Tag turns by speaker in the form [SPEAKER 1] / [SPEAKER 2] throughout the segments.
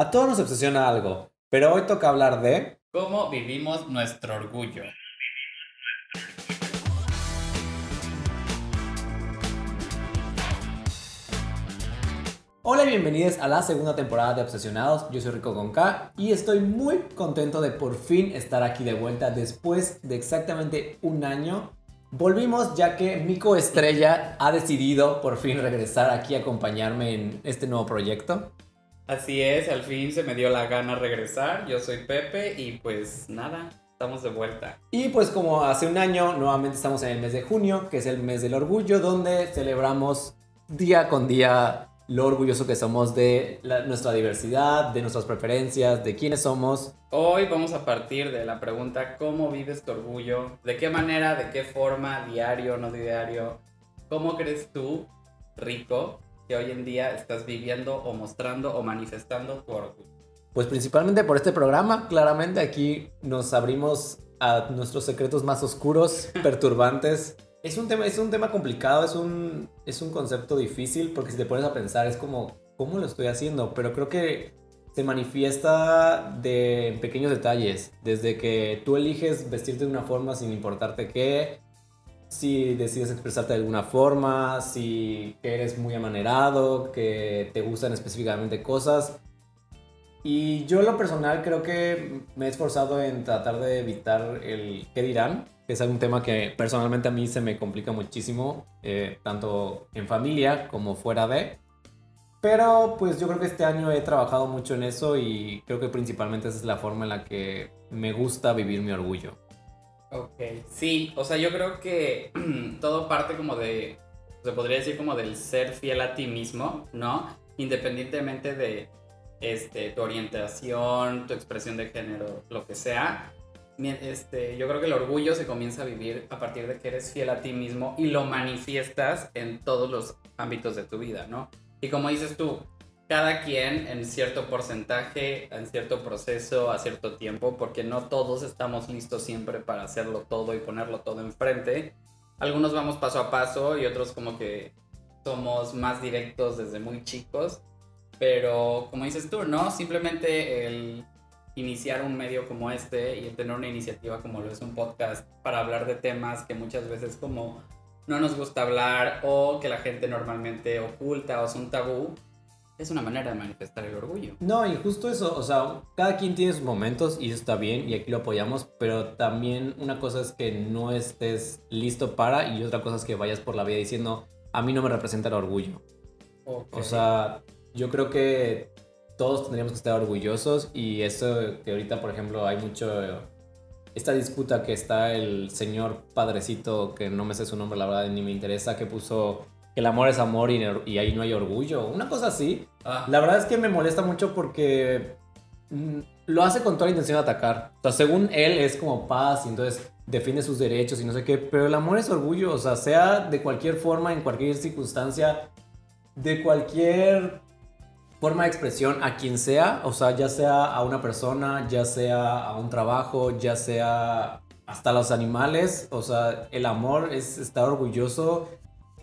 [SPEAKER 1] A todos nos obsesiona algo, pero hoy toca hablar de...
[SPEAKER 2] ¿Cómo vivimos nuestro orgullo?
[SPEAKER 1] Hola y bienvenidos a la segunda temporada de Obsesionados. Yo soy Rico con K y estoy muy contento de por fin estar aquí de vuelta después de exactamente un año. Volvimos ya que mi coestrella ha decidido por fin regresar aquí a acompañarme en este nuevo proyecto.
[SPEAKER 2] Así es, al fin se me dio la gana regresar. Yo soy Pepe y pues nada, estamos de vuelta.
[SPEAKER 1] Y pues como hace un año, nuevamente estamos en el mes de junio, que es el mes del orgullo, donde celebramos día con día lo orgulloso que somos de la- nuestra diversidad, de nuestras preferencias, de quiénes somos.
[SPEAKER 2] Hoy vamos a partir de la pregunta ¿cómo vives tu orgullo? ¿De qué manera, de qué forma, diario, no diario? ¿Cómo crees tú, Rico, que hoy en día estás viviendo o mostrando o manifestando tu orgullo?
[SPEAKER 1] Pues principalmente por este programa, claramente aquí nos abrimos a nuestros secretos más oscuros, perturbantes. Es un tema, es un tema complicado, es un, es un concepto difícil porque si te pones a pensar es como, ¿cómo lo estoy haciendo? Pero creo que se manifiesta de en pequeños detalles, desde que tú eliges vestirte de una forma sin importarte qué, si decides expresarte de alguna forma, si eres muy amanerado, que te gustan específicamente cosas. Y yo lo personal creo que me he esforzado en tratar de evitar el qué dirán, que es un tema que personalmente a mí se me complica muchísimo, eh, tanto en familia como fuera de. Pero pues yo creo que este año he trabajado mucho en eso y creo que principalmente esa es la forma en la que me gusta vivir mi orgullo.
[SPEAKER 2] Ok, sí, o sea, yo creo que todo parte como de, se podría decir como del ser fiel a ti mismo, ¿no? Independientemente de este, tu orientación, tu expresión de género, lo que sea. Este, yo creo que el orgullo se comienza a vivir a partir de que eres fiel a ti mismo y lo manifiestas en todos los ámbitos de tu vida, ¿no? Y como dices tú, cada quien en cierto porcentaje, en cierto proceso, a cierto tiempo, porque no todos estamos listos siempre para hacerlo todo y ponerlo todo enfrente. Algunos vamos paso a paso y otros como que somos más directos desde muy chicos. Pero como dices tú, ¿no? Simplemente el iniciar un medio como este y el tener una iniciativa como lo es un podcast para hablar de temas que muchas veces como no nos gusta hablar o que la gente normalmente oculta o son tabú, es una manera de manifestar el orgullo.
[SPEAKER 1] No, y justo eso, o sea, cada quien tiene sus momentos y eso está bien y aquí lo apoyamos, pero también una cosa es que no estés listo para y otra cosa es que vayas por la vida diciendo, a mí no me representa el orgullo. O sea, yo creo que todos tendríamos que estar orgullosos y eso que ahorita, por ejemplo, hay mucho... Esta disputa que está el señor padrecito, que no me sé su nombre, la verdad, ni me interesa, que puso que el amor es amor y, y ahí no hay orgullo. Una cosa así.
[SPEAKER 2] Ah,
[SPEAKER 1] La verdad es que me molesta mucho porque mm, lo hace con toda la intención de atacar. O sea, según él es como paz y entonces defiende sus derechos y no sé qué, pero el amor es orgullo, o sea, sea de cualquier forma, en cualquier circunstancia, de cualquier forma de expresión a quien sea, o sea, ya sea a una persona, ya sea a un trabajo, ya sea hasta los animales, o sea, el amor es estar orgulloso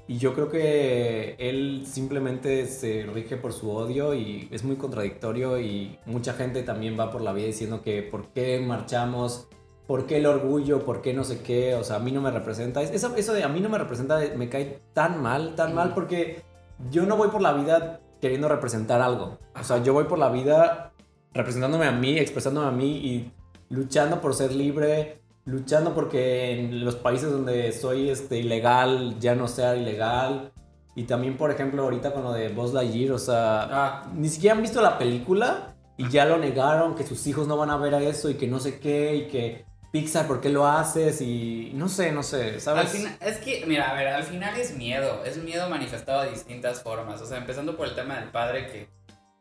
[SPEAKER 1] y yo creo que él simplemente se rige por su odio y es muy contradictorio y mucha gente también va por la vida diciendo que por qué marchamos, por qué el orgullo, por qué no sé qué, o sea, a mí no me representa. Eso, eso de a mí no me representa me cae tan mal, tan mal porque yo no voy por la vida queriendo representar algo. O sea, yo voy por la vida representándome a mí, expresándome a mí y luchando por ser libre, luchando porque en los países donde soy este, ilegal ya no sea ilegal. Y también, por ejemplo, ahorita con lo de Buzz Lightyear, o sea,
[SPEAKER 2] ah,
[SPEAKER 1] ni siquiera han visto la película y ya lo negaron, que sus hijos no van a ver a eso y que no sé qué y que Pixar, ¿por qué lo haces? Y no sé, no sé,
[SPEAKER 2] al
[SPEAKER 1] ¿sabes?
[SPEAKER 2] final, es que, mira, a ver, al final es miedo, es miedo manifestado de distintas formas. O sea, empezando por el tema del padre, que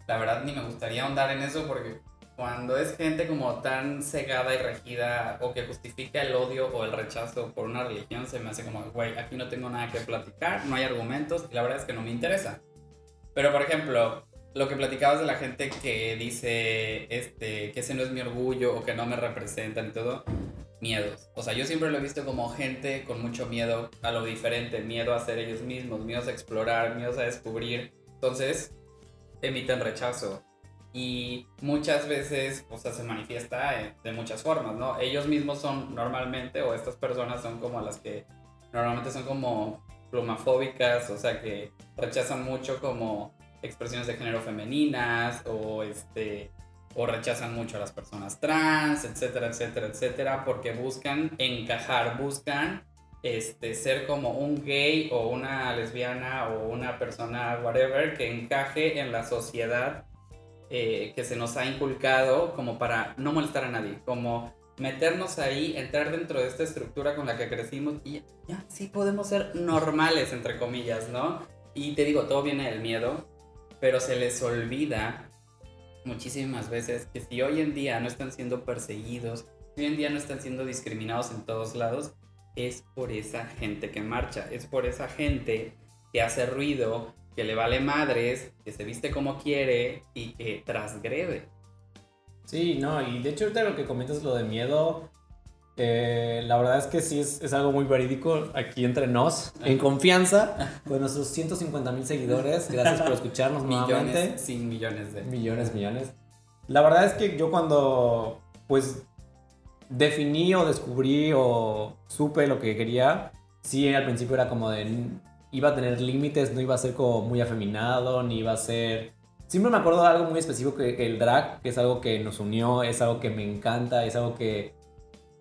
[SPEAKER 2] la verdad ni me gustaría ahondar en eso porque cuando es gente como tan cegada y regida o que justifica el odio o el rechazo por una religión, se me hace como, güey, aquí no tengo nada que platicar, no hay argumentos y la verdad es que no me interesa. Pero, por ejemplo, lo que platicabas de la gente que dice este, que ese no es mi orgullo o que no me representan y todo, miedos. O sea, yo siempre lo he visto como gente con mucho miedo a lo diferente, miedo a ser ellos mismos, miedos a explorar, miedos a descubrir. Entonces, emiten rechazo. Y muchas veces, o sea, se manifiesta eh, de muchas formas, ¿no? Ellos mismos son normalmente, o estas personas son como las que normalmente son como plumafóbicas, o sea, que rechazan mucho como expresiones de género femeninas, o este o rechazan mucho a las personas trans, etcétera, etcétera, etcétera, porque buscan encajar, buscan este, ser como un gay o una lesbiana o una persona, whatever, que encaje en la sociedad eh, que se nos ha inculcado como para no molestar a nadie, como meternos ahí, entrar dentro de esta estructura con la que crecimos y ya, sí podemos ser normales, entre comillas, ¿no? Y te digo, todo viene del miedo, pero se les olvida muchísimas veces que si hoy en día no están siendo perseguidos, si hoy en día no están siendo discriminados en todos lados, es por esa gente que marcha, es por esa gente que hace ruido, que le vale madres, que se viste como quiere y que transgrede.
[SPEAKER 1] Sí, no, y de hecho ahorita lo que comentas lo de miedo, eh, la verdad es que sí es, algo muy verídico aquí entre nos, en confianza, con nuestros 150 mil seguidores. Gracias por escucharnos
[SPEAKER 2] millones,
[SPEAKER 1] nuevamente.
[SPEAKER 2] Sin millones de.
[SPEAKER 1] Millones, millones. La verdad es que yo cuando, pues, definí o descubrí o supe lo que quería, sí, al principio era como de. Iba a tener límites, no iba a ser como muy afeminado, ni iba a ser. Siempre me acuerdo de algo muy específico que el drag, que es algo que nos unió, es algo que me encanta, es algo que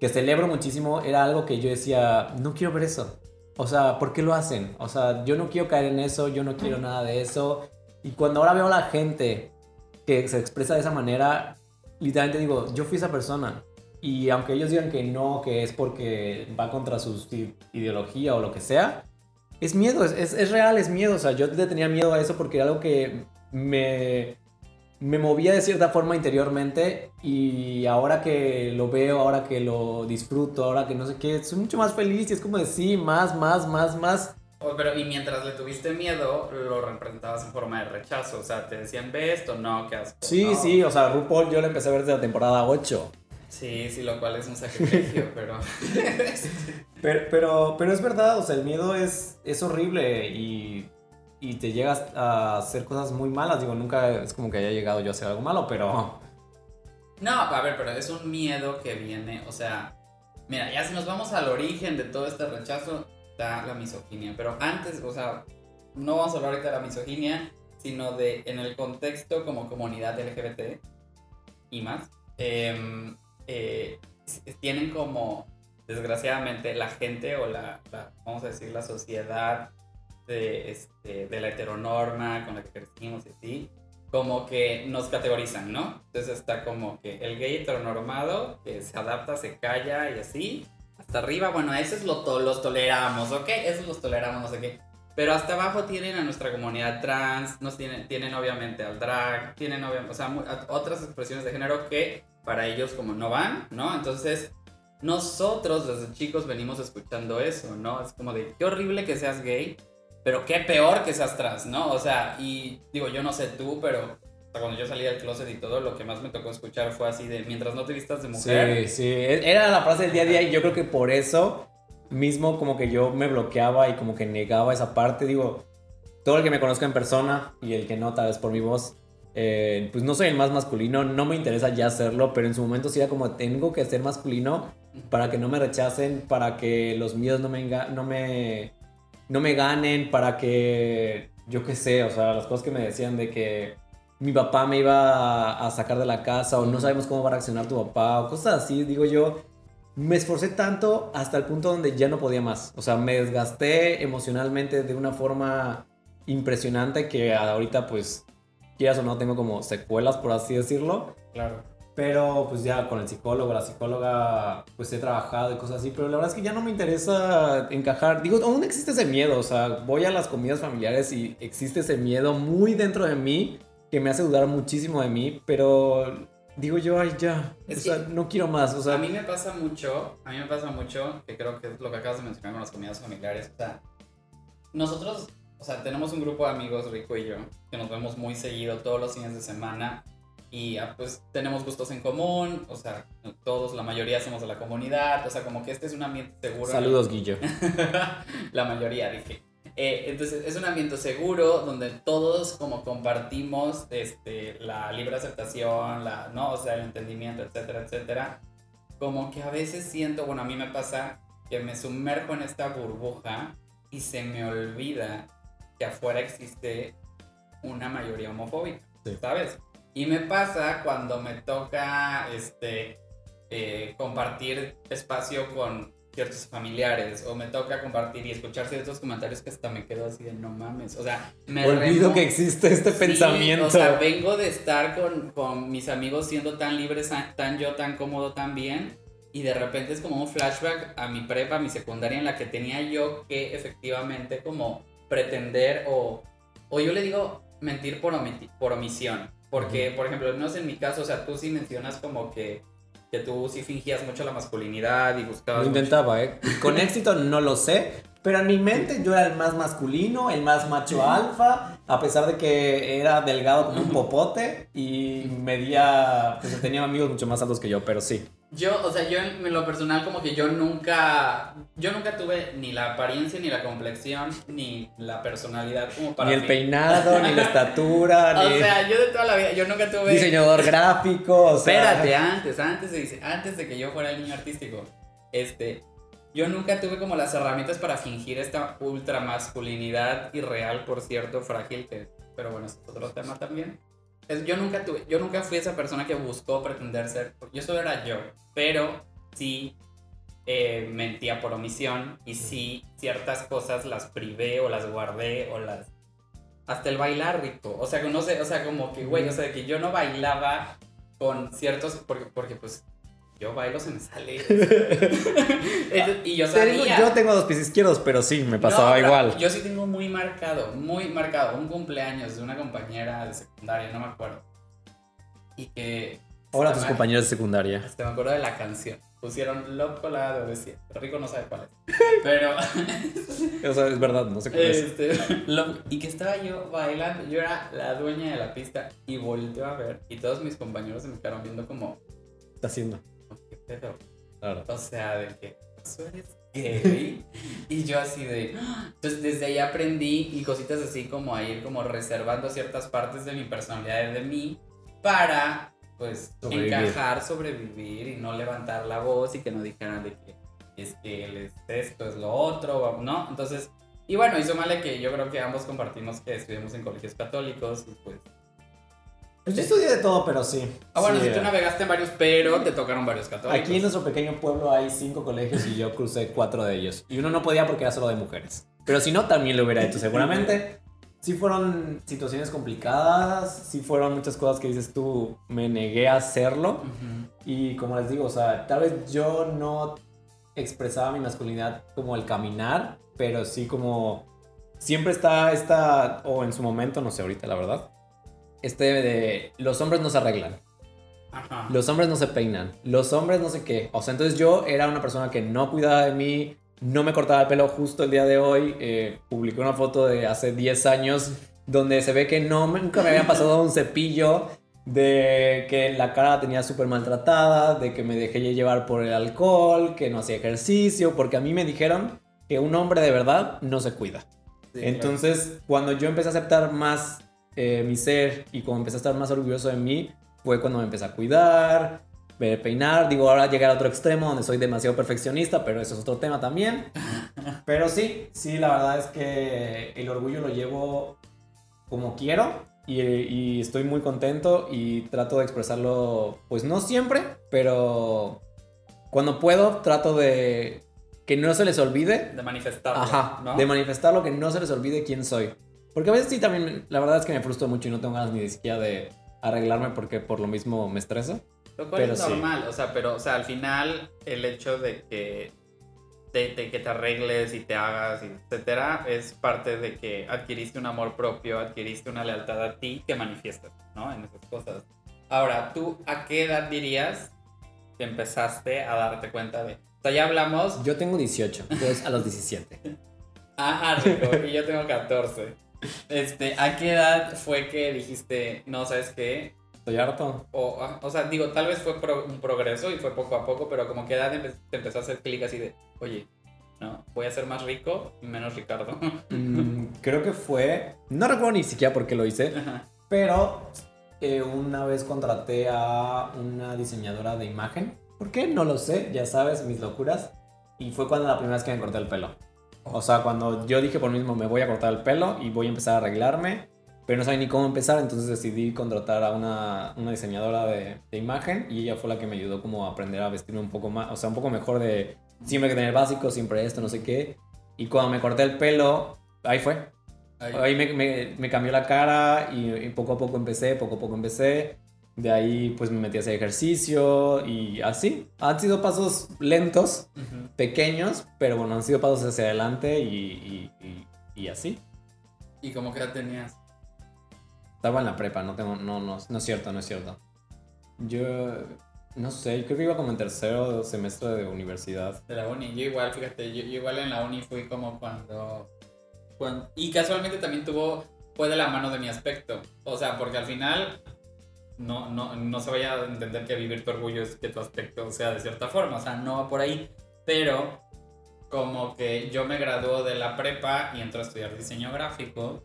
[SPEAKER 1] que celebro muchísimo, era algo que yo decía, no quiero ver eso. O sea, ¿por qué lo hacen? O sea, yo no quiero caer en eso, yo no quiero nada de eso. Y cuando ahora veo a la gente que se expresa de esa manera, literalmente digo, yo fui esa persona. Y aunque ellos digan que no, que es porque va contra su ideología o lo que sea, es miedo, es, es, es real, es miedo. O sea, yo tenía miedo a eso porque era algo que me, me movía de cierta forma interiormente y ahora que lo veo, ahora que lo disfruto, ahora que no sé qué, soy mucho más feliz y es como de sí, más, más, más, más.
[SPEAKER 2] pero y mientras le tuviste miedo, lo representabas en forma de rechazo, o sea, te decían ve esto, no, qué asco.
[SPEAKER 1] Sí, sí, o sea, RuPaul yo lo empecé a ver desde la temporada 8.
[SPEAKER 2] Sí, sí, lo cual es un sacrificio, pero...
[SPEAKER 1] pero... pero... Pero es verdad, o sea, el miedo es, es horrible y y te llegas a hacer cosas muy malas. Digo, nunca es como que haya llegado yo a hacer algo malo, pero...
[SPEAKER 2] No, a ver, pero es un miedo que viene, o sea, mira, ya si nos vamos al origen de todo este rechazo, está la misoginia. Pero antes, o sea, no vamos a hablar ahorita de la misoginia, sino de en el contexto como comunidad LGBT y más. Em, eh, tienen como, desgraciadamente, la gente o la, vamos a decir, la sociedad de, este, de la heteronorma con la que crecimos y así, como que nos categorizan, ¿no? Entonces está como que el gay heteronormado que se adapta, se calla y así. Hasta arriba, bueno, a esos lo los toleramos, ¿ok? Esos los toleramos, no sé qué. Pero hasta abajo tienen a nuestra comunidad trans, nos tienen, tienen obviamente al drag, tienen obviamente, o sea, otras expresiones de género que para ellos como no van, ¿no? Entonces, nosotros desde chicos venimos escuchando eso, ¿no? Es como de, qué horrible que seas gay, pero qué peor que seas trans, ¿no? O sea, y digo, yo no sé tú, pero cuando yo salí del closet y todo, lo que más me tocó escuchar fue así de mientras no te vistas de mujer.
[SPEAKER 1] Sí, sí, era la frase del día a día y yo creo que por eso mismo como que yo me bloqueaba y como que negaba esa parte, digo, todo el que me conozca en persona y el que no, tal vez por mi voz, eh, pues no soy el más masculino, no me interesa ya hacerlo, pero en su momento sí era como tengo que ser masculino para que no me rechacen, para que los míos no me, no me no me ganen, para que, yo qué sé, o sea, las cosas que me decían de que mi papá me iba a, sacar de la casa o no sabemos cómo va a reaccionar tu papá o cosas así, digo yo, me esforcé tanto hasta el punto donde ya no podía más. O sea, me desgasté emocionalmente de una forma impresionante que ahorita pues, quieras o no, tengo como secuelas, por así decirlo.
[SPEAKER 2] Claro.
[SPEAKER 1] Pero pues ya con el psicólogo, la psicóloga, pues he trabajado y cosas así, pero la verdad es que ya no me interesa encajar. Digo, aún existe ese miedo, o sea, voy a las comidas familiares y existe ese miedo muy dentro de mí que me hace dudar muchísimo de mí, pero digo yo, ay, ya, o sea, no quiero más, o sea.
[SPEAKER 2] A mí me pasa mucho, a mí me pasa mucho, que creo que es lo que acabas de mencionar con las comidas familiares, o sea, nosotros, o sea, tenemos un grupo de amigos, Rico y yo, que nos vemos muy seguido todos los fines de semana y ah, pues tenemos gustos en común, o sea, todos, la mayoría somos de la comunidad, o sea, como que este es un ambiente seguro.
[SPEAKER 1] Saludos, Guillo.
[SPEAKER 2] la mayoría, dije. Eh, entonces es un ambiente seguro donde todos como compartimos este, la libre aceptación, la, ¿no? o sea, el entendimiento, etcétera, etcétera. Como que a veces siento, bueno, a mí me pasa que me sumerjo en esta burbuja y se me olvida que afuera existe una mayoría homofóbica, ¿sabes? Y me pasa cuando me toca este, eh, compartir espacio con ciertos familiares o me toca compartir y escuchar ciertos comentarios que hasta me quedo así de no mames, o sea, me
[SPEAKER 1] olvido que existe este pensamiento. O
[SPEAKER 2] sea, vengo de estar con, con mis amigos siendo tan libres, tan yo, tan cómodo, tan bien y de repente es como un flashback a mi prepa, a mi secundaria en la que tenía yo que efectivamente como pretender o, o yo le digo mentir por, por omisión. Porque, por ejemplo, no sé en mi caso, o sea, tú sí mencionas como que que tú sí fingías mucho la masculinidad y buscabas.
[SPEAKER 1] Lo intentaba, ¿eh? Con éxito no lo sé, pero en mi mente yo era el más masculino, el más macho alfa, a pesar de que era delgado como un popote y medía, pues tenía amigos mucho más altos que yo, pero sí.
[SPEAKER 2] Yo, o sea, yo en lo personal como que yo nunca, yo nunca tuve ni la apariencia, ni la complexión, ni la personalidad como para
[SPEAKER 1] Ni el peinado, ni la estatura,
[SPEAKER 2] ni... O sea, yo de toda la vida, yo nunca tuve...
[SPEAKER 1] Diseñador gráfico, o
[SPEAKER 2] sea... Espérate, antes, antes de, antes de que yo fuera el niño artístico, este, yo nunca tuve como las herramientas para fingir esta ultra masculinidad irreal, por cierto, frágil, que, pero bueno, es otro tema también yo nunca tuve, yo nunca fui esa persona que buscó pretender ser, yo solo era yo, pero sí eh, mentía por omisión y sí ciertas cosas las privé o las guardé o las hasta el bailar rico, o sea, que no sé, o sea, como que güey, o sea, que yo no bailaba con ciertos porque porque pues yo bailo se me sale. y yo sabía.
[SPEAKER 1] yo tengo dos pies izquierdos, pero sí, me pasaba igual.
[SPEAKER 2] Yo sí tengo muy marcado, muy marcado. Un cumpleaños de una compañera de secundaria, no me acuerdo. Y que.
[SPEAKER 1] Hola tus compañeros de secundaria.
[SPEAKER 2] Hasta me acuerdo de la canción. Pusieron Loco la adolescente. Rico no sabe cuál es. Pero.
[SPEAKER 1] o sea, es verdad, no sé cuál es.
[SPEAKER 2] Este, y que estaba yo bailando. Yo era la dueña de la pista. Y volteo a ver. Y todos mis compañeros se me quedaron viendo como.
[SPEAKER 1] ¿Qué está haciendo?
[SPEAKER 2] Pero, o sea, de que tú eres gay. y yo así de. Entonces, desde ahí aprendí y cositas así como a ir como reservando ciertas partes de mi personalidad de mí para, pues, encajar, sobrevivir y no levantar la voz y que no dijeran de que es que él es esto, es lo otro, ¿no? Entonces, y bueno, hizo mal que yo creo que ambos compartimos que estudiamos en colegios católicos y pues
[SPEAKER 1] pues yo estudié de todo, pero sí.
[SPEAKER 2] Ah, bueno,
[SPEAKER 1] sí,
[SPEAKER 2] si tú navegaste en varios, pero te tocaron varios católicos.
[SPEAKER 1] Aquí en nuestro pequeño pueblo hay cinco colegios y yo crucé cuatro de ellos. Y uno no podía porque era solo de mujeres. Pero si no, también lo hubiera hecho seguramente. Sí fueron situaciones complicadas, sí fueron muchas cosas que dices tú, me negué a hacerlo. Y como les digo, o sea, tal vez yo no expresaba mi masculinidad como el caminar, pero sí como siempre está esta, o en su momento, no sé ahorita la verdad, este de los hombres no se arreglan. Los hombres no se peinan. Los hombres no sé qué. O sea, entonces yo era una persona que no cuidaba de mí, no me cortaba el pelo justo el día de hoy. Eh, publiqué una foto de hace 10 años donde se ve que no, nunca me había pasado un cepillo, de que la cara tenía súper maltratada, de que me dejé llevar por el alcohol, que no hacía ejercicio, porque a mí me dijeron que un hombre de verdad no se cuida. Entonces, cuando yo empecé a aceptar más eh, mi ser y como empecé a estar más orgulloso de mí, fue cuando me empecé a cuidar, peinar. Digo, ahora llegar a otro extremo donde soy demasiado perfeccionista, pero eso es otro tema también. Pero sí, sí, la verdad es que el orgullo lo llevo como quiero y, y, estoy muy contento y trato de expresarlo, pues no siempre, pero cuando puedo trato de que no se les olvide.
[SPEAKER 2] De manifestarlo.
[SPEAKER 1] Ajá, de manifestarlo, que no se les olvide quién soy. Porque a veces sí también, la verdad es que me frustro mucho y no tengo ganas ni siquiera de arreglarme porque por lo mismo me estreso.
[SPEAKER 2] Lo cual es normal, o sea, pero, o sea, al final el hecho de que te, que te arregles y te hagas, etcétera, es parte de que adquiriste un amor propio, adquiriste una lealtad a ti que manifiestas, ¿no? En esas cosas. Ahora, ¿tú a qué edad dirías que empezaste a darte cuenta de... O sea, ya hablamos...
[SPEAKER 1] Yo tengo 18, entonces a los 17.
[SPEAKER 2] ah, rico, y yo tengo 14. Este, ¿a qué edad fue que dijiste, no, sabes qué?
[SPEAKER 1] Estoy harto.
[SPEAKER 2] O, ah, o sea, digo, tal vez fue un progreso y fue poco a poco, pero como que edad te empezó a hacer clic así de, oye, ¿no? Voy a ser más rico y menos Ricardo.
[SPEAKER 1] Mm, creo que fue, no recuerdo ni siquiera por qué lo hice,
[SPEAKER 2] Ajá.
[SPEAKER 1] pero eh, una vez contraté a una diseñadora de imagen. ¿Por qué? No lo sé, ya sabes, mis locuras. Y fue cuando la primera vez que me corté el pelo. O sea, cuando yo dije por mí mismo, me voy a cortar el pelo y voy a empezar a arreglarme, pero no sabía ni cómo empezar, entonces decidí contratar a una, una diseñadora de, de imagen y ella fue la que me ayudó como a aprender a vestirme un poco más, o sea, un poco mejor de siempre que tener básico, siempre esto, no sé qué. Y cuando me corté el pelo, ahí fue.
[SPEAKER 2] Ay,
[SPEAKER 1] Ahí me, me- me cambió la cara y, y poco a poco empecé, poco a poco empecé. De ahí pues me metí a hacer ejercicio y así. Han sido pasos lentos,
[SPEAKER 2] ujú.
[SPEAKER 1] pequeños, pero bueno, han sido pasos hacia adelante y, y- y- y así.
[SPEAKER 2] ¿Y cómo que edad tenías?
[SPEAKER 1] Estaba en la prepa, no tengo, no, no, no es cierto, no es cierto. Yo, no sé, creo que iba como en tercero semestre de universidad.
[SPEAKER 2] De la uni. Yo igual, fíjate, yo, yo igual en la uni fui como cuando, cuan- Y casualmente también tuvo... Fue de la mano de mi aspecto. O sea, porque al final... No, no, no se vaya a entender que vivir tu orgullo es que tu aspecto sea de cierta forma. O sea, no va por ahí. Pero como que yo me graduó de la prepa y entré a estudiar diseño gráfico.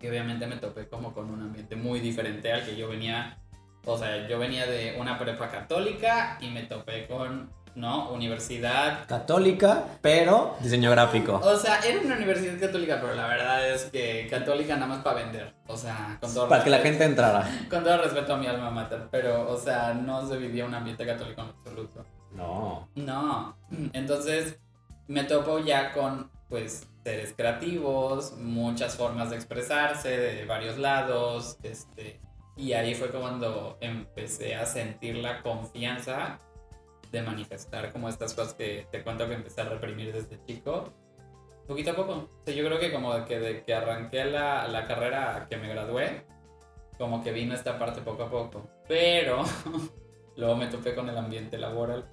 [SPEAKER 2] Y obviamente me topé como con un ambiente muy diferente al que yo venía. O sea, yo venía de una prepa católica y me topé con, ¿no? Universidad.
[SPEAKER 1] Católica, pero diseño gráfico.
[SPEAKER 2] O sea, era una universidad católica, pero la verdad es que católica nada más para vender. O sea, con todo
[SPEAKER 1] Para que la
[SPEAKER 2] respeto-
[SPEAKER 1] gente entrara.
[SPEAKER 2] Con todo respeto a mi alma mater, pero, o sea, no se vivía un ambiente católico en absoluto.
[SPEAKER 1] No.
[SPEAKER 2] No. Entonces me topo ya con pues seres creativos, muchas formas de expresarse de varios lados, este y ahí fue cuando empecé a sentir la confianza de manifestar como estas cosas que te cuento que empecé a reprimir desde chico. Poquito a poco. O sea, yo creo que como que de que arranqué la, la carrera que me gradué, como que vino esta parte poco a poco. Pero luego me topé con el ambiente laboral.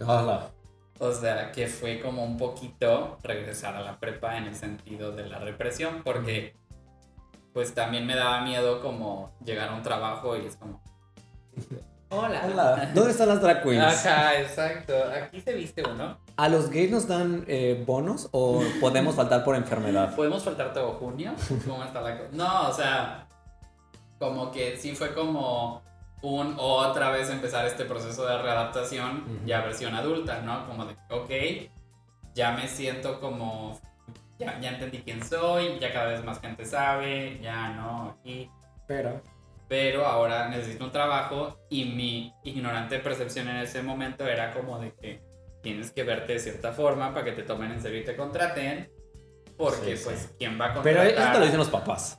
[SPEAKER 1] Hola.
[SPEAKER 2] O sea, que fue como un poquito regresar a la prepa en el sentido de la represión, porque pues también me daba miedo como llegar a un trabajo y es como... Hola.
[SPEAKER 1] Hola. ¿Dónde están las drag queens?
[SPEAKER 2] Ajá, exacto. Aquí se viste uno.
[SPEAKER 1] ¿A los gays nos dan eh, bonos o podemos faltar por enfermedad?
[SPEAKER 2] ¿Podemos faltar todo junio? ¿Cómo está la cosa? No, o sea, como que sí fue como un otra vez empezar este proceso de readaptación, ya versión adulta, ¿no? Como de, ok, ya me siento como, ya, ya entendí quién soy, ya cada vez más gente sabe, ya no, aquí.
[SPEAKER 1] Pero.
[SPEAKER 2] Pero ahora necesito un trabajo y mi ignorante percepción en ese momento era como de que tienes que verte de cierta forma para que te tomen en serio y te contraten. Porque,
[SPEAKER 1] Sí, sí.
[SPEAKER 2] pues, ¿quién va a
[SPEAKER 1] Pero
[SPEAKER 2] contratar?
[SPEAKER 1] eso te lo dicen los papás.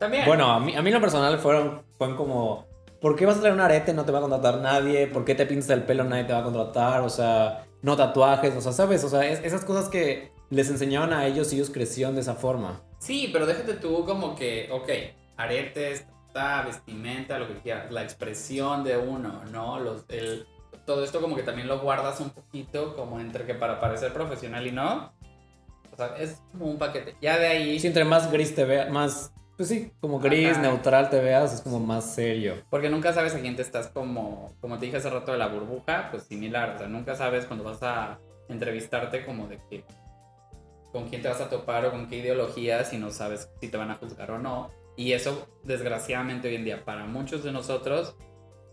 [SPEAKER 2] También.
[SPEAKER 1] Bueno, a mí, a mí lo personal fueron, fueron como, ¿por qué vas a traer un arete? No te va a contratar nadie. ¿Por qué te pintas el pelo? Nadie te va a contratar. O sea, no tatuajes. O sea, ¿sabes? O sea, es- esas cosas que les enseñaban a ellos y ellos crecieron de esa forma.
[SPEAKER 2] Sí, pero déjate tú como que, ok, aretes, ta, vestimenta, lo que quieras, la expresión de uno, ¿no? Los, el, todo esto como que también lo guardas un poquito como entre que para parecer profesional y no. O sea, es como un paquete. Ya de ahí...
[SPEAKER 1] Sí, entre más gris te veas, más, pues sí, como gris,
[SPEAKER 2] Ajá.
[SPEAKER 1] neutral te veas, es como más serio.
[SPEAKER 2] Porque nunca sabes a quién te estás como, como te dije hace rato de la burbuja, pues similar. O sea, nunca sabes cuando vas a entrevistarte como de que con quién te vas a topar o con qué ideología si no sabes si te van a juzgar o no. Y eso, desgraciadamente, hoy en día, para muchos de nosotros,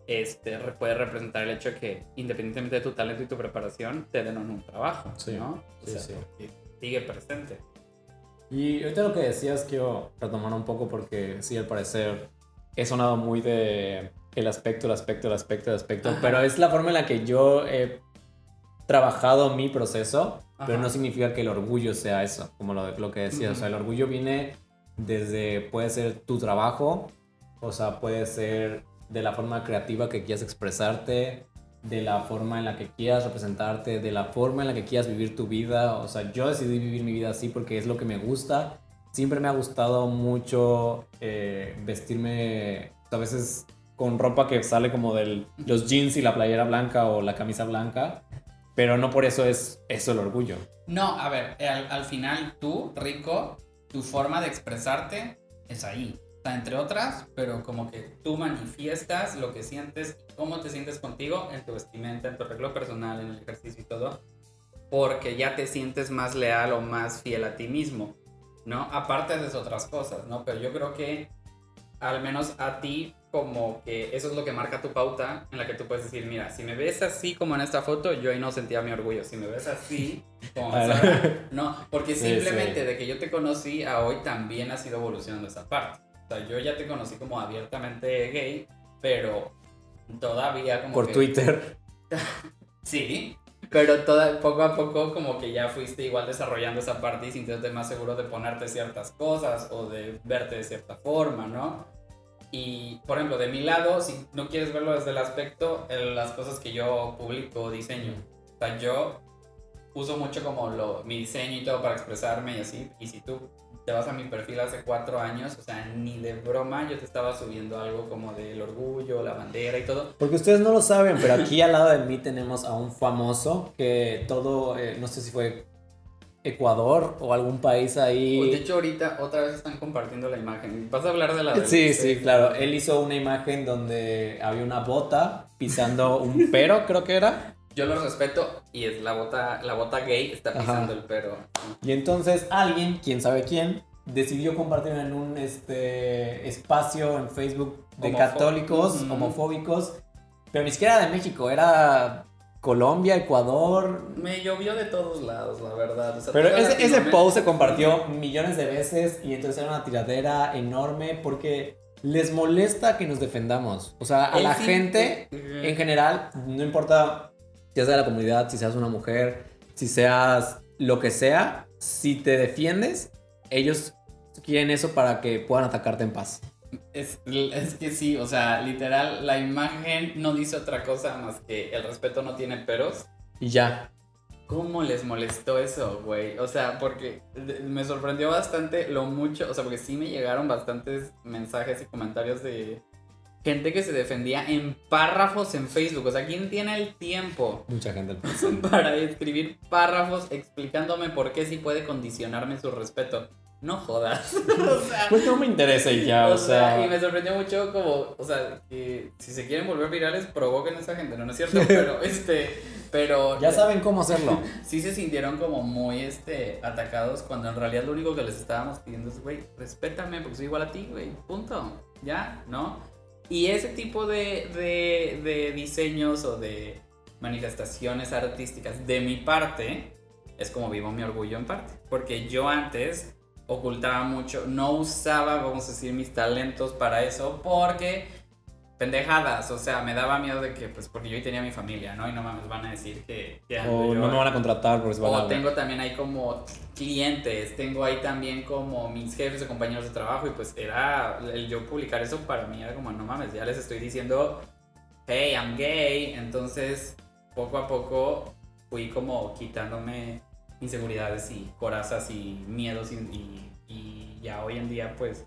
[SPEAKER 2] este, puede representar el hecho de que, independientemente de tu talento y tu preparación, te den un trabajo,
[SPEAKER 1] Sí,
[SPEAKER 2] ¿no? O
[SPEAKER 1] sí,
[SPEAKER 2] sea,
[SPEAKER 1] sí.
[SPEAKER 2] sigue presente.
[SPEAKER 1] Y ahorita lo que decías quiero retomar un poco porque sí, al parecer he sonado muy de el aspecto, el aspecto, el aspecto, el aspecto,
[SPEAKER 2] Ajá.
[SPEAKER 1] pero es la forma en la que yo he trabajado mi proceso, pero
[SPEAKER 2] Ajá.
[SPEAKER 1] no significa que el orgullo sea eso, como lo, lo que decías, o sea, el orgullo viene desde, puede ser tu trabajo, o sea, puede ser de la forma creativa que quieras expresarte, de la forma en la que quieras representarte, de la forma en la que quieras vivir tu vida. O sea, yo decidí vivir mi vida así porque es lo que me gusta. Siempre me ha gustado mucho eh, vestirme a veces con ropa que sale como de los jeans y la playera blanca o la camisa blanca, pero no por eso es eso el orgullo.
[SPEAKER 2] No, a ver, al, al final tú, Rico, tu forma de expresarte es ahí. O sea, entre otras, pero como que tú manifiestas lo que sientes, cómo te sientes contigo en tu vestimenta, en tu arreglo personal, en el ejercicio y todo. porque ya te sientes más leal o más fiel a ti mismo, ¿no? Aparte de otras cosas, ¿no? Pero yo creo que al menos a ti como que eso es lo que marca tu pauta en la que tú puedes decir, mira, si me ves así como en esta foto, yo ahí no sentía mi orgullo. Si me ves así, como no, porque simplemente de que yo te conocí a hoy también ha sido evolucionando esa parte. O sea, yo ya te conocí como abiertamente gay, pero todavía como
[SPEAKER 1] Por Twitter.
[SPEAKER 2] sí, pero toda, poco a poco como que ya fuiste igual desarrollando esa parte y sintiéndote más seguro de ponerte ciertas cosas o de verte de cierta forma, ¿no? Y, por ejemplo, de mi lado, si no quieres verlo desde el aspecto, las cosas que yo publico, diseño. O sea, yo uso mucho como lo, mi diseño y todo para expresarme y así. Y si tú te vas a mi perfil hace cuatro años, o sea, ni de broma yo te estaba subiendo algo como del orgullo, la bandera y todo.
[SPEAKER 1] Porque ustedes no lo saben, pero aquí al lado de mí tenemos a un famoso que todo, eh, no sé si fue Ecuador o algún país ahí.
[SPEAKER 2] De hecho, ahorita otra vez están compartiendo la imagen. ¿Vas a hablar de la
[SPEAKER 1] de Sí, sí, claro. Él hizo una imagen donde había una bota pisando un pero, creo que era.
[SPEAKER 2] Yo lo respeto y es la bota, la bota gay está pisando el pero.
[SPEAKER 1] Y entonces alguien, quién sabe quién, decidió compartir en un este, espacio en Facebook de católicos homofóbicos, pero ni siquiera de México, era Colombia, Ecuador.
[SPEAKER 2] Me llovió de todos lados, la verdad.
[SPEAKER 1] Pero ese, ese post se compartió millones de veces y entonces era una tiradera enorme porque les molesta que nos defendamos. O sea, a la gente en general, no importa ya sea de la comunidad, si seas una mujer, si seas lo que sea, si te defiendes, ellos quieren eso para que puedan atacarte en paz.
[SPEAKER 2] Es, es, que sí, o sea, literal, la imagen no dice otra cosa más que el respeto no tiene peros.
[SPEAKER 1] Y ya.
[SPEAKER 2] ¿Cómo les molestó eso, güey? O sea, porque me sorprendió bastante lo mucho, o sea, porque sí me llegaron bastantes mensajes y comentarios de, gente que se defendía en párrafos en Facebook. O sea, ¿quién tiene el tiempo?
[SPEAKER 1] Mucha gente.
[SPEAKER 2] Para escribir párrafos explicándome por qué sí puede condicionarme su respeto. No jodas.
[SPEAKER 1] o sea, pues no me interesa y ya, o, sea,
[SPEAKER 2] Y me sorprendió mucho como, o sea, que si se quieren volver virales, provoquen a esa gente. No, no es cierto, pero este... Pero...
[SPEAKER 1] Ya saben cómo hacerlo.
[SPEAKER 2] sí se sintieron como muy, este, atacados cuando en realidad lo único que les estábamos pidiendo es, güey, respétame porque soy igual a ti, güey. Punto. ¿Ya? ¿No? Y ese tipo de, diseños o de manifestaciones artísticas de mi parte es como vivo mi orgullo en parte. Porque yo antes ocultaba mucho, no usaba, vamos a decir, mis talentos para eso porque pendejadas, o sea, me daba miedo de que, pues, porque yo ahí tenía mi familia, ¿no? Y no mames, van a decir que...
[SPEAKER 1] o no me van a contratar por eso.
[SPEAKER 2] O tengo también ahí como clientes, tengo ahí también como mis jefes o compañeros de trabajo y pues era, el yo publicar eso para mí era como, no mames, ya les estoy diciendo, hey, I'm gay, entonces poco a poco fui como quitándome inseguridades y corazas y miedos y, y, y ya hoy en día pues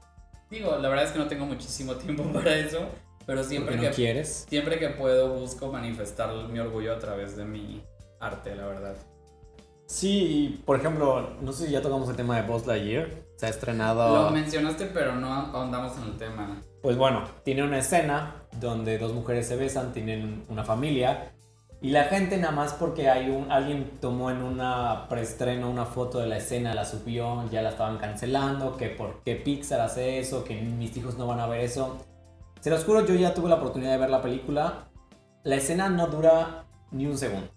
[SPEAKER 2] digo, la verdad es que no tengo muchísimo tiempo para eso pero siempre que
[SPEAKER 1] quieres.
[SPEAKER 2] Siempre que puedo busco manifestar mi orgullo a través de mi arte, la verdad.
[SPEAKER 1] Sí, por ejemplo, no sé si ya tocamos el tema de Buzz Lightyear. Se ha estrenado.
[SPEAKER 2] Lo mencionaste, pero no ahondamos en el tema.
[SPEAKER 1] Pues bueno, tiene una escena donde dos mujeres se besan, tienen una familia. Y la gente nada más porque hay un alguien tomó en una preestreno una foto de la escena, la subió, ya la estaban cancelando, que por qué Pixar hace eso, que mis hijos no van a ver eso. Se los juro, yo ya tuve la oportunidad de ver la película. La escena no dura ni un segundo.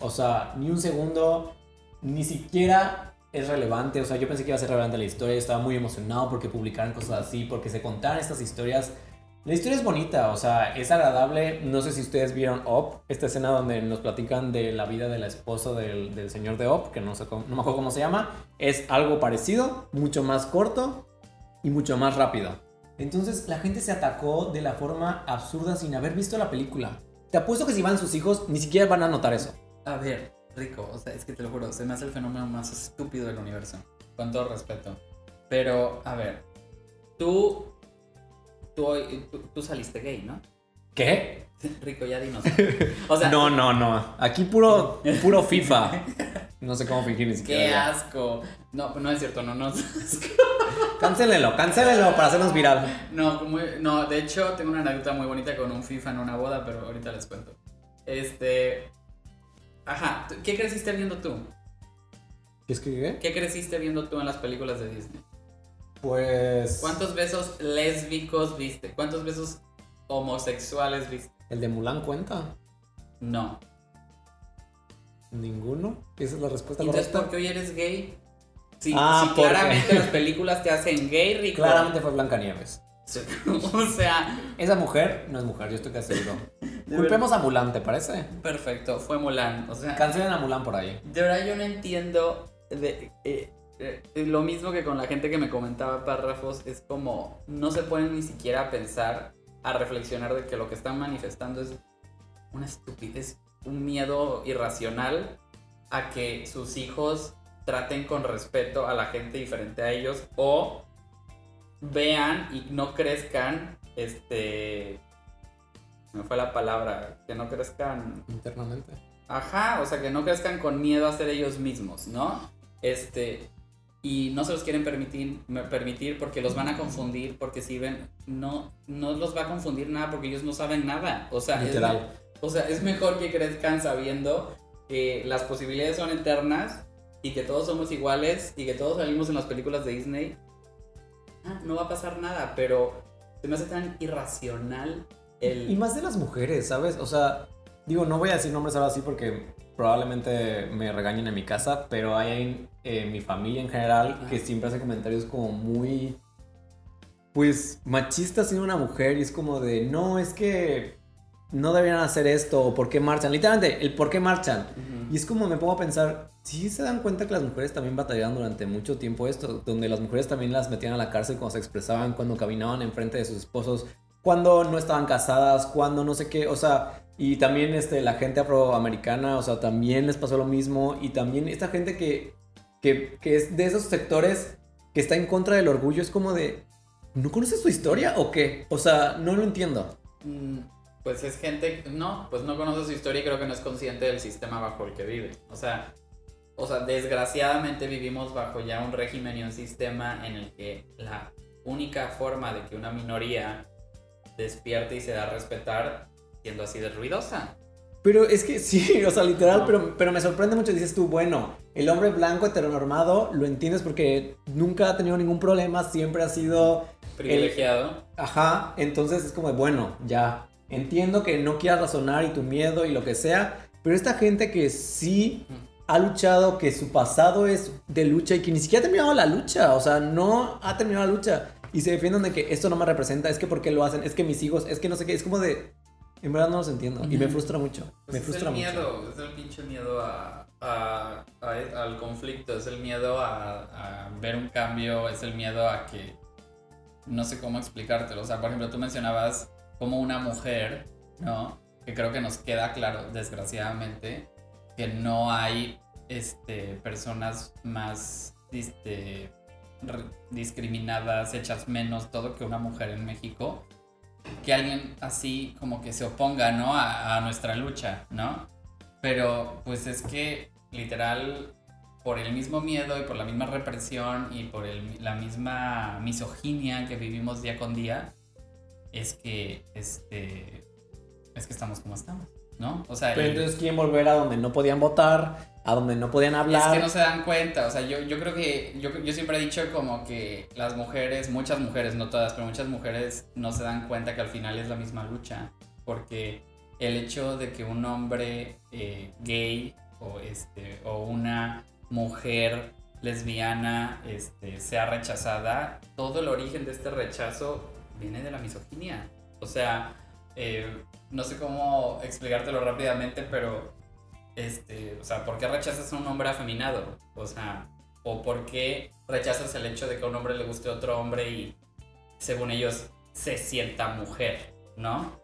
[SPEAKER 1] O sea, ni un segundo, ni siquiera es relevante. O sea, yo pensé que iba a ser relevante la historia. Yo estaba muy emocionado porque publicaran cosas así, porque se contaran estas historias. La historia es bonita, o sea, es agradable. No sé si ustedes vieron Op, esta escena donde nos platican de la vida de la esposa del, del señor de Op, que no, sé no me acuerdo cómo se llama. Es algo parecido, mucho más corto y mucho más rápido. Entonces la gente se atacó de la forma absurda sin haber visto la película. Te apuesto que si van sus hijos, ni siquiera van a notar eso.
[SPEAKER 2] A ver, Rico, o sea, es que te lo juro, se me hace el fenómeno más estúpido del universo. Con todo respeto. Pero, a ver, tú, tú, tú, saliste gay, ¿no?
[SPEAKER 1] ¿Qué?
[SPEAKER 2] Rico, ya dinos.
[SPEAKER 1] O sea, no, no, no. Aquí puro, puro FIFA. No sé cómo fingir ni siquiera.
[SPEAKER 2] Qué asco. No, no es cierto, no, no.
[SPEAKER 1] Cancélelo, cancélelo para hacernos viral.
[SPEAKER 2] No, no, de hecho tengo una anécdota muy bonita con un FIFA en una boda, pero ahorita les cuento. Este, Ajá, ¿qué creciste viendo tú?
[SPEAKER 1] ¿Qué es que qué?
[SPEAKER 2] ¿Qué creciste viendo tú en las películas de Disney?
[SPEAKER 1] Pues.
[SPEAKER 2] ¿Cuántos besos lésbicos viste? ¿Cuántos besos homosexuales viste?
[SPEAKER 1] ¿El de Mulan cuenta?
[SPEAKER 2] No.
[SPEAKER 1] ¿Ninguno? ¿Esa es la respuesta
[SPEAKER 2] Entonces,
[SPEAKER 1] correcta?
[SPEAKER 2] ¿por qué hoy eres gay? Sí,
[SPEAKER 1] Ah,
[SPEAKER 2] claramente las películas te hacen gay, Rico.
[SPEAKER 1] Claramente fue Blancanieves.
[SPEAKER 2] o sea,
[SPEAKER 1] Esa mujer no es mujer, yo estoy casi seguro. Culpemos a Mulan, ¿te parece?
[SPEAKER 2] perfecto, fue Mulan. O sea,
[SPEAKER 1] Cancelen a Mulan por ahí.
[SPEAKER 2] de verdad yo no entiendo de, eh, eh, lo mismo que con la gente que me comentaba párrafos, es como no se pueden ni siquiera a pensar, a reflexionar de que lo que están manifestando es una estupidez, un miedo irracional a que sus hijos traten con respeto a la gente diferente a ellos o vean y no crezcan, este, me fue la palabra, que no crezcan
[SPEAKER 1] Internamente.
[SPEAKER 2] Ajá, o sea, que no crezcan con miedo a ser ellos mismos, ¿no? Este, y no se los quieren permitir, permitir porque los van a confundir, porque si ven, no, no los va a confundir nada porque ellos no saben nada. O sea, es,
[SPEAKER 1] Literal.
[SPEAKER 2] o sea, es mejor que crezcan sabiendo que las posibilidades son eternas y que todos somos iguales y que todos salimos en las películas de Disney. Ah, no va a pasar nada, pero se me hace tan irracional el...
[SPEAKER 1] Y más de las mujeres, ¿sabes? O sea, digo, no voy a decir nombres ahora así porque probablemente me regañen en mi casa, pero hay en eh, mi familia en general que
[SPEAKER 2] Ajá.
[SPEAKER 1] siempre hace comentarios como muy, pues, machistas siendo una mujer y es como de, no, es que no deberían hacer esto o por qué marchan. Literalmente, el por qué marchan. Y es como me pongo a pensar, sí se dan cuenta que las mujeres también batallaron durante mucho tiempo esto, donde las mujeres también las metían a la cárcel cuando se expresaban, cuando caminaban enfrente de sus esposos, cuando no estaban casadas, cuando no sé qué, o sea, y también este, la gente afroamericana, o sea, también les pasó lo mismo, y también esta gente que, que, que es de esos sectores que está en contra del orgullo, es como de, ¿no conoces su historia o qué? O sea, no lo entiendo.
[SPEAKER 2] Mm, Pues es gente, no, pues no conoce su historia y creo que no es consciente del sistema bajo el que vive. O sea, o sea, desgraciadamente vivimos bajo ya un régimen y un sistema en el que la única forma de que una minoría despierte y se da a respetar siendo así de ruidosa.
[SPEAKER 1] Pero es que sí, o sea, literal,
[SPEAKER 2] No.
[SPEAKER 1] pero, pero me sorprende mucho. Dices tú, bueno, el hombre blanco heteronormado lo entiendes porque nunca ha tenido ningún problema, siempre ha sido.
[SPEAKER 2] Privilegiado.
[SPEAKER 1] Ajá, entonces es como, de, bueno, ya. Entiendo que no quieras razonar y tu miedo y lo que sea, pero esta gente que sí ha luchado, que su pasado es de lucha y que ni siquiera ha terminado la lucha, o sea, no ha terminado la lucha y se defienden de que esto no me representa, es que por qué lo hacen, es que mis hijos, es que no sé qué, es como de. En verdad no los entiendo y me frustra mucho.
[SPEAKER 2] Pues
[SPEAKER 1] me
[SPEAKER 2] es
[SPEAKER 1] frustra
[SPEAKER 2] el
[SPEAKER 1] mucho.
[SPEAKER 2] miedo, es el pinche miedo a, a- a- al conflicto, es el miedo a, a ver un cambio, es el miedo a que no sé cómo explicártelo. O sea, por ejemplo, tú mencionabas como una mujer, ¿no? Que creo que nos queda claro, desgraciadamente, que no hay este, personas más este, discriminadas, hechas menos, todo que una mujer en México que alguien así como que se oponga, ¿no? A, a nuestra lucha, ¿no? Pero pues es que literal, por el mismo miedo y por la misma represión y por el- la misma misoginia que vivimos día con día, es que, este, es que estamos como estamos, ¿no? O sea,
[SPEAKER 1] Pero
[SPEAKER 2] el-
[SPEAKER 1] entonces quieren volver a donde no podían votar, a donde no podían hablar.
[SPEAKER 2] es que no se dan cuenta, o sea, yo, yo creo que, yo, yo siempre he dicho como que las mujeres, muchas mujeres, no todas, pero muchas mujeres no se dan cuenta que al final es la misma lucha, porque el hecho de que un hombre eh, gay o, este, o una mujer lesbiana este, sea rechazada, todo el origen de este rechazo viene de la misoginia. O sea, eh, no sé cómo explicártelo rápidamente, pero este, o sea, ¿por qué rechazas a un hombre afeminado? O sea, o por qué rechazas el hecho de que a un hombre le guste otro hombre y según ellos se sienta mujer, ¿no?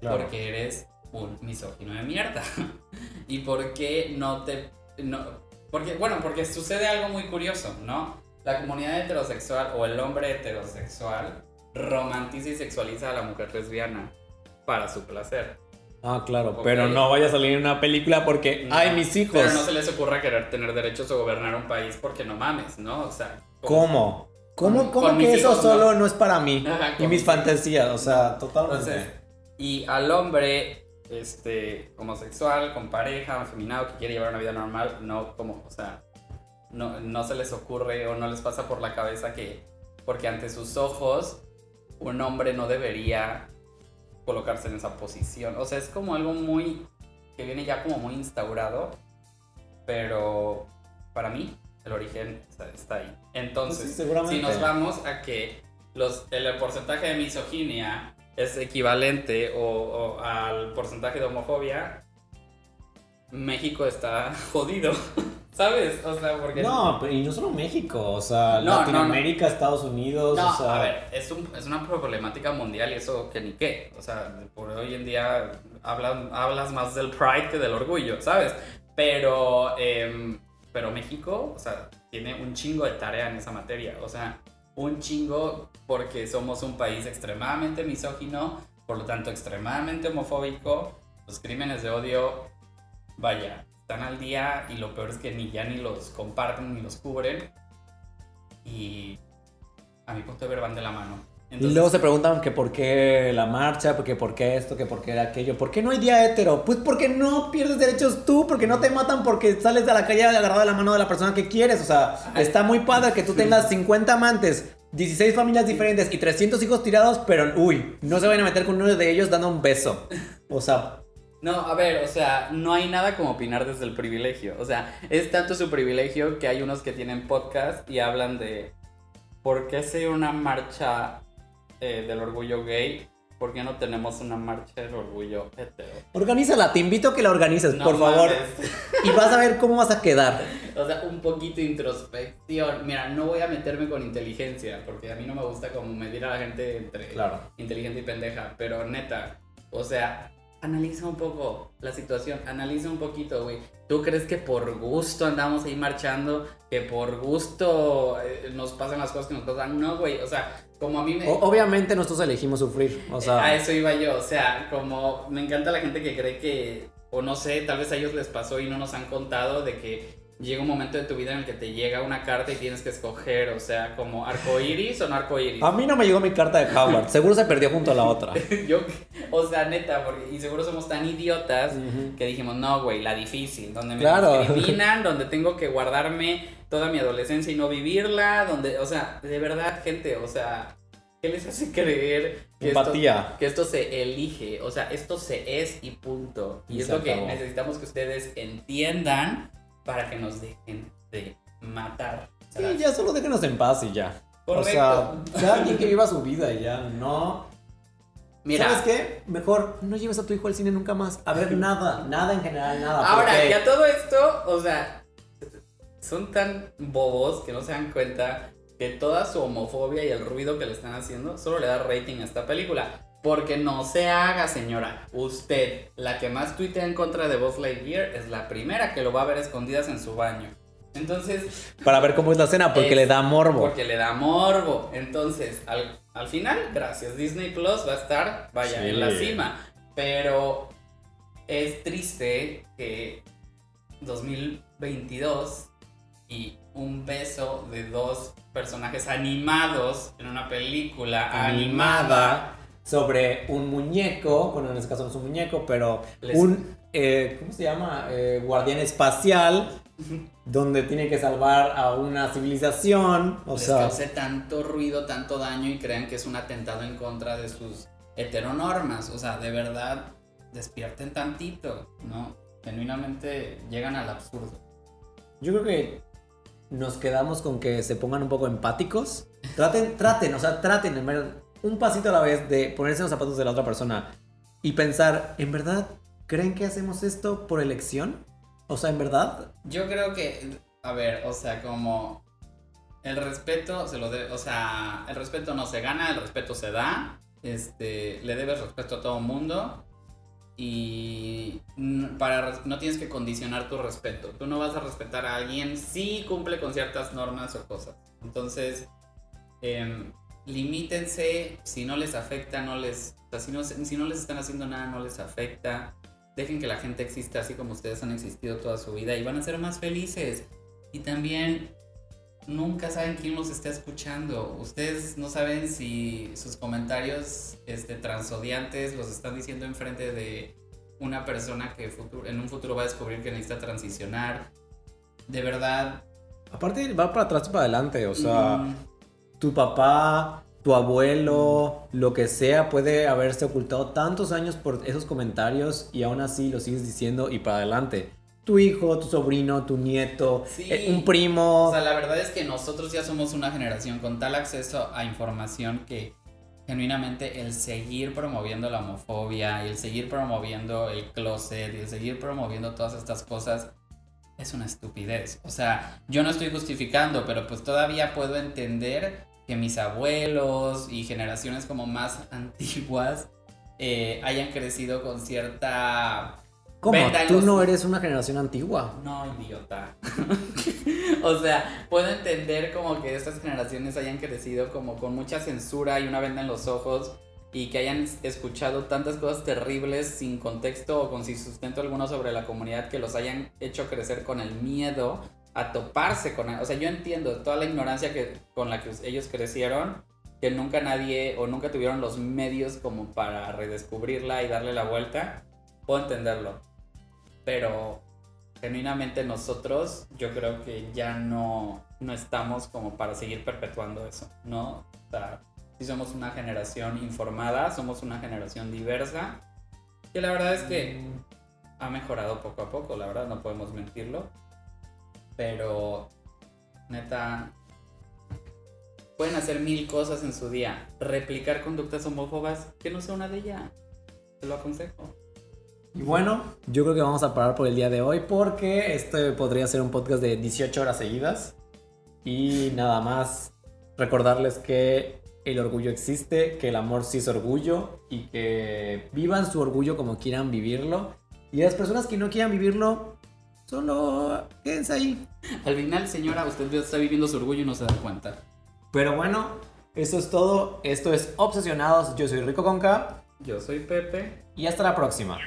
[SPEAKER 1] Claro.
[SPEAKER 2] Porque eres un misógino de mierda. ¿Y por qué no te no porque bueno, porque sucede algo muy curioso, ¿no? La comunidad heterosexual o el hombre heterosexual romantiza y sexualiza a la mujer lesbiana para su placer.
[SPEAKER 1] Ah, claro, pero no vaya a salir en una película porque, ay, mis hijos.
[SPEAKER 2] Pero no se les ocurra querer tener derechos o gobernar un país porque no mames, ¿no? O sea,
[SPEAKER 1] ¿Cómo? ¿Cómo, cómo que eso
[SPEAKER 2] hijos,
[SPEAKER 1] solo no. es para mí?
[SPEAKER 2] Ajá,
[SPEAKER 1] y mis
[SPEAKER 2] mis
[SPEAKER 1] fantasías, o sea, totalmente.
[SPEAKER 2] Entonces, y al hombre este, homosexual, con pareja, afeminado, que quiere llevar una vida normal, no como, o sea, no, no se les ocurre o no les pasa por la cabeza que, porque ante sus ojos, un hombre no debería colocarse en esa posición. O sea, es como algo muy, que viene ya como muy instaurado, pero para mí el origen está, ahí. Entonces,
[SPEAKER 1] Pues
[SPEAKER 2] si nos vamos a que los, el porcentaje de misoginia es equivalente o, al porcentaje de homofobia, México está jodido. ¿Sabes? O sea, porque...
[SPEAKER 1] No, y no solo México, o sea, Latinoamérica, Estados Unidos,
[SPEAKER 2] o
[SPEAKER 1] sea...
[SPEAKER 2] a ver, es, un, es, una problemática mundial y eso que ni qué. O sea, por hoy en día hablas, hablas más del pride que del orgullo, ¿sabes? Pero, eh, pero México, o sea, tiene un chingo de tarea en esa materia. O sea, un chingo porque somos un país extremadamente misógino, por lo tanto extremadamente homofóbico. Los crímenes de odio, vaya, están al día y lo peor es que ni ya ni los comparten ni los cubren. Y a mi punto de ver van de la mano.
[SPEAKER 1] y luego se preguntan que por qué la marcha, que por qué esto, que por qué aquello. ¿Por qué no hay día hétero? Pues porque no pierdes derechos tú, porque no te matan porque sales de la calle agarrado de la mano de la persona que quieres. O sea, está muy padre que tú tengas 50 amantes 16 familias diferentes y 300 hijos tirados, pero uy, no se vayan a meter con uno de ellos dando un beso. O sea...
[SPEAKER 2] No, a ver, o sea, no hay nada como opinar desde el privilegio. O sea, es tanto su privilegio que hay unos que tienen podcast y hablan de por qué hacer una marcha eh, del orgullo gay ¿Por qué no tenemos una marcha del orgullo hetero?
[SPEAKER 1] Organízala, te invito a que la organices, por favor. Y vas a ver cómo vas a quedar.
[SPEAKER 2] O sea, un poquito de introspección. Mira, no voy a meterme con inteligencia, porque a mí no me gusta como medir a la gente entre inteligente y pendeja. Pero neta, o sea, analiza un poco la situación, analiza un poquito, güey. ¿Tú crees que por gusto andamos ahí marchando? Que por gusto eh, nos pasan las cosas que nos pasan. No, güey, o sea, como a mí me...
[SPEAKER 1] obviamente nosotros elegimos sufrir, o sea...
[SPEAKER 2] A eso iba yo, o sea, como me encanta la gente que cree que, o no sé, tal vez a ellos les pasó y no nos han contado de que llega un momento de tu vida en el que te llega una carta y tienes que escoger, o sea, como arco iris o no arco iris.
[SPEAKER 1] A mí no me llegó mi carta de Howard, seguro se perdió junto a la otra.
[SPEAKER 2] Yo, o sea, neta, porque, y seguro somos tan idiotas que dijimos, no, güey, la difícil, donde me discriminan, donde tengo que guardarme toda mi adolescencia y no vivirla, donde, o sea, de verdad, gente, o sea, ¿qué les hace creer que, Esto, que esto se elige? O sea, esto se es y punto. Y, es lo que necesitamos que ustedes entiendan para que nos dejen de matar.
[SPEAKER 1] Sí, ya solo déjenos en paz y ya. O sea, cada quien que viva su vida y ya, no. Mira, ¿Sabes qué? Mejor no lleves a tu hijo al cine nunca más. A ver nada, nada en general, nada.
[SPEAKER 2] Ahora, ya todo esto, o sea, son tan bobos que no se dan cuenta que toda su homofobia y el ruido que le están haciendo solo le da rating a esta película. Porque no se haga, señora. Usted, la que más tuitea en contra de Buzz Lightyear, es la primera que lo va a ver escondidas en su baño. Entonces.
[SPEAKER 1] Para ver cómo es la escena, porque le da morbo.
[SPEAKER 2] Porque le da morbo. Entonces, al, final, gracias. Disney Plus va a estar, vaya, en la cima. Pero es triste que 2022 y un beso de dos personajes animados en una película animada
[SPEAKER 1] sobre un muñeco, bueno, en este caso no es un muñeco, pero un, eh, ¿cómo se llama? Eh, guardián espacial, donde tiene que salvar a una civilización. O
[SPEAKER 2] Les
[SPEAKER 1] sea,
[SPEAKER 2] hace tanto ruido, tanto daño y crean que es un atentado en contra de sus heteronormas. O sea, de verdad, despierten tantito, ¿no? Genuinamente llegan al absurdo.
[SPEAKER 1] Yo creo que nos quedamos con que se pongan un poco empáticos. Traten, traten, o sea, traten en ver un pasito a la vez de ponerse los zapatos de la otra persona y pensar, ¿en verdad creen que hacemos esto por elección? O sea, ¿en verdad?
[SPEAKER 2] Yo creo que, a ver, o sea, como el respeto se lo o sea, el respeto no se gana, el respeto se da. Este, le debes respeto a todo mundo y para no tienes que condicionar tu respeto. Tú no vas a respetar a alguien si cumple con ciertas normas o cosas. Entonces, eh, limítense, si no les afecta, no les, o sea, si no, si no les están haciendo nada, no les afecta. Dejen que la gente exista así como ustedes han existido toda su vida y van a ser más felices. Y también nunca saben quién los está escuchando. Ustedes no saben si sus comentarios este, transodiantes los están diciendo enfrente de una persona que en un futuro va a descubrir que necesita transicionar. De verdad.
[SPEAKER 1] Aparte va para atrás y para adelante, o sea, mm. Tu papá, tu abuelo, lo que sea, puede haberse ocultado tantos años por esos comentarios y aún así lo sigues diciendo y para adelante tu hijo, tu sobrino, tu nieto, eh, un primo.
[SPEAKER 2] O sea, la verdad es que nosotros ya somos una generación con tal acceso a información que genuinamente el seguir promoviendo la homofobia, el seguir promoviendo el closet, y el seguir promoviendo todas estas cosas es una estupidez. O sea, yo no estoy justificando, pero pues todavía puedo entender que mis abuelos y generaciones como más antiguas eh, hayan crecido con cierta
[SPEAKER 1] ¿Cómo? Tú no eres una generación antigua.
[SPEAKER 2] No, idiota. o sea, puedo entender como que estas generaciones hayan crecido como con mucha censura y una venda en los ojos y que hayan escuchado tantas cosas terribles sin contexto o con sin sustento alguno sobre la comunidad que los hayan hecho crecer con el miedo a toparse con. O sea, yo entiendo toda la ignorancia que, con la que ellos crecieron, que nunca nadie o nunca tuvieron los medios como para redescubrirla y darle la vuelta. Puedo entenderlo pero genuinamente nosotros yo creo que ya no, no estamos como para seguir perpetuando eso, ¿no? O sea, si somos una generación informada, somos una generación diversa, que la verdad es que mm. ha mejorado poco a poco, la verdad no podemos mentirlo, pero neta, pueden hacer mil cosas en su día, replicar conductas homófobas, que no sea una de ellas, te lo aconsejo.
[SPEAKER 1] Y bueno, yo creo que vamos a parar por el día de hoy porque este podría ser un podcast de 18 horas seguidas. Y nada más recordarles que el orgullo existe, que el amor sí es orgullo y que vivan su orgullo como quieran vivirlo. Y las personas que no quieran vivirlo, solo quédense ahí.
[SPEAKER 2] Al final, señora, usted está viviendo su orgullo y no se da cuenta.
[SPEAKER 1] Pero bueno, eso es todo. Esto es Obsesionados. Yo soy Rico Conca.
[SPEAKER 2] Yo soy Pepe.
[SPEAKER 1] Y hasta la próxima.